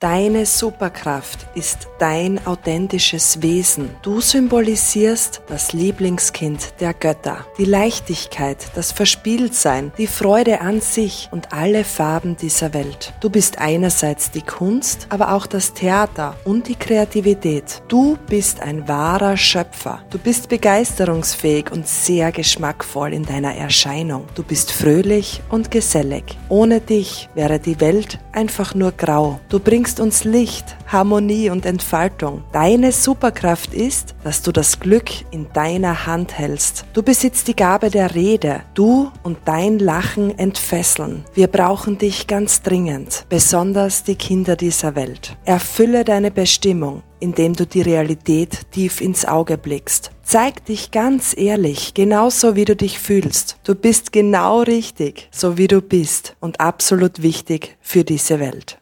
Deine Superkraft ist dein authentisches Wesen. Du symbolisierst das Lieblingskind der Götter, die Leichtigkeit, das Verspieltsein, die Freude an sich und alle Farben dieser Welt. Du bist einerseits die Kunst, aber auch das Theater und die Kreativität. Du bist ein wahrer Schöpfer. Du bist begeisterungsfähig und sehr geschmackvoll in deiner Erscheinung. Du bist fröhlich und gesellig. Ohne dich wäre die Welt einfach nur grau. Du bringst bringst uns Licht, Harmonie und Entfaltung. Deine Superkraft ist, dass du das Glück in deiner Hand hältst. Du besitzt die Gabe der Rede. Du und dein Lachen entfesseln. Wir brauchen dich ganz dringend, besonders die Kinder dieser Welt. Erfülle deine Bestimmung indem du die Realität tief ins Auge blickst. Zeig dich ganz ehrlich, genauso wie du dich fühlst. Du bist genau richtig, so wie du bist und absolut wichtig für diese Welt.